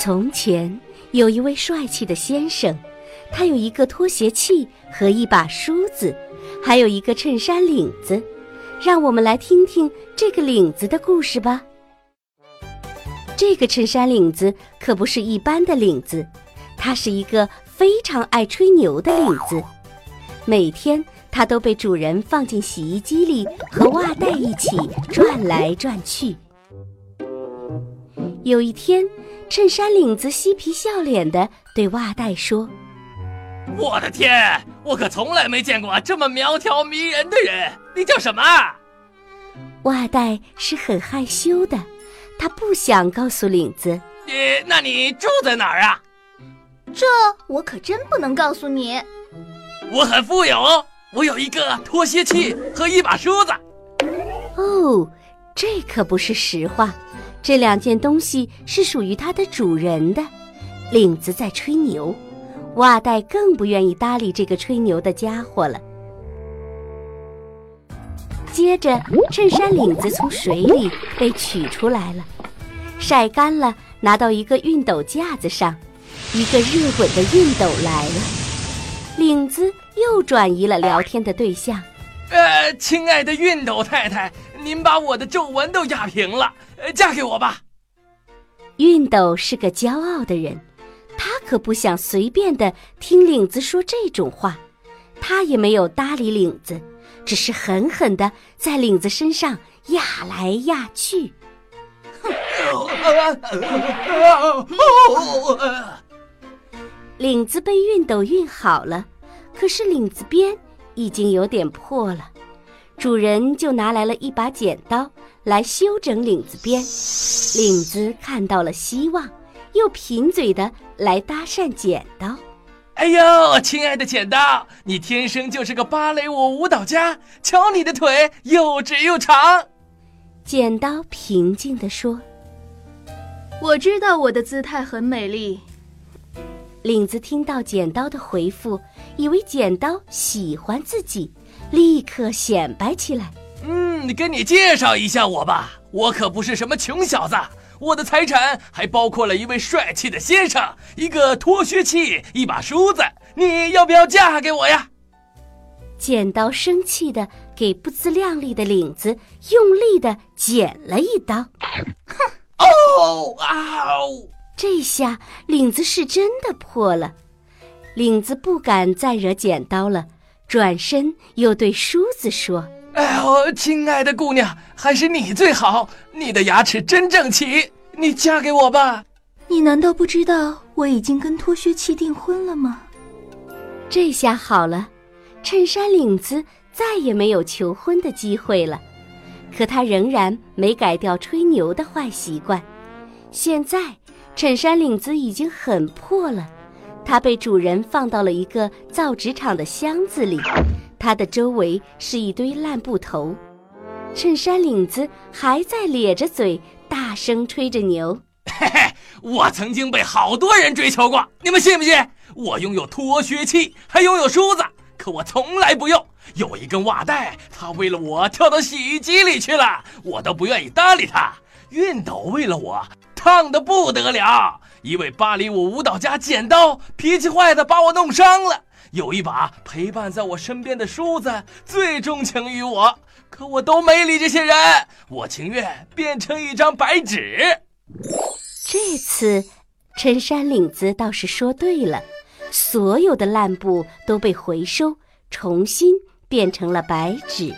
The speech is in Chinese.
从前有一位帅气的先生，他有一个拖鞋器和一把梳子，还有一个衬衫领子。让我们来听听这个领子的故事吧。这个衬衫领子可不是一般的领子，它是一个非常爱吹牛的领子。每天，它都被主人放进洗衣机里，和袜带一起转来转去。有一天，衬衫领子嬉皮笑脸地对袜带说：“我的天，我可从来没见过这么苗条迷人的人。你叫什么？”袜带是很害羞的，他不想告诉领子。“你，那你住在哪儿啊？”“这我可真不能告诉你。”“我很富有，我有一个拖鞋器和一把梳子。”“哦，这可不是实话。”这两件东西是属于它的主人的。领子在吹牛，袜带更不愿意搭理这个吹牛的家伙了。接着，衬衫领子从水里被取出来了，晒干了，拿到一个熨斗架子上，一个热滚的熨斗来了。领子又转移了聊天的对象。呃，亲爱的熨斗太太，您把我的皱纹都压平了，嫁给我吧。熨斗是个骄傲的人，他可不想随便的听领子说这种话，他也没有搭理领子，只是狠狠的在领子身上压来压去。领子被熨斗熨好了，可是领子边。已经有点破了，主人就拿来了一把剪刀来修整领子边。领子看到了希望，又贫嘴的来搭讪剪刀：“哎呦，亲爱的剪刀，你天生就是个芭蕾舞舞蹈家，瞧你的腿又直又长。”剪刀平静地说：“我知道我的姿态很美丽。”领子听到剪刀的回复，以为剪刀喜欢自己，立刻显摆起来。嗯，跟你介绍一下我吧，我可不是什么穷小子，我的财产还包括了一位帅气的先生，一个脱靴器，一把梳子。你要不要嫁给我呀？剪刀生气的给不自量力的领子用力的剪了一刀。哼！哦啊！这下领子是真的破了，领子不敢再惹剪刀了，转身又对梳子说：“哎呦，亲爱的姑娘，还是你最好，你的牙齿真整齐，你嫁给我吧。”你难道不知道我已经跟拖靴器订婚了吗？这下好了，衬衫领子再也没有求婚的机会了，可他仍然没改掉吹牛的坏习惯，现在。衬衫领子已经很破了，它被主人放到了一个造纸厂的箱子里，它的周围是一堆烂布头。衬衫领子还在咧着嘴大声吹着牛：“嘿嘿，我曾经被好多人追求过，你们信不信？我拥有拖靴器，还拥有梳子，可我从来不用。有一根袜带，它为了我跳到洗衣机里去了，我都不愿意搭理它。熨斗为了我。”烫的不得了！一位芭蕾舞舞蹈家剪刀脾气坏的把我弄伤了。有一把陪伴在我身边的梳子最钟情于我，可我都没理这些人，我情愿变成一张白纸。这次，衬衫领子倒是说对了，所有的烂布都被回收，重新变成了白纸。